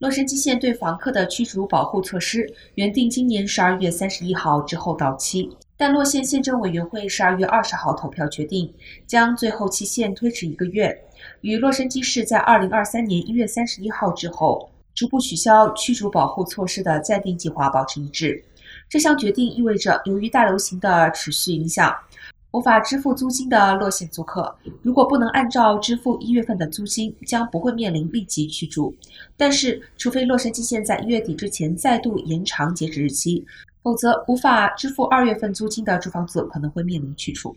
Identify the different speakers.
Speaker 1: 洛杉矶县对房客的驱逐保护措施原定今年十二月三十一号之后到期，但洛县县政委员会十二月二十号投票决定，将最后期限推迟一个月，与洛杉矶市在二零二三年一月三十一号之后逐步取消驱逐保护措施的暂定计划保持一致。这项决定意味着，由于大流行的持续影响。无法支付租金的落线租客，如果不能按照支付一月份的租金，将不会面临立即驱逐。但是，除非洛杉矶县在一月底之前再度延长截止日期，否则无法支付二月份租金的住房子可能会面临驱逐。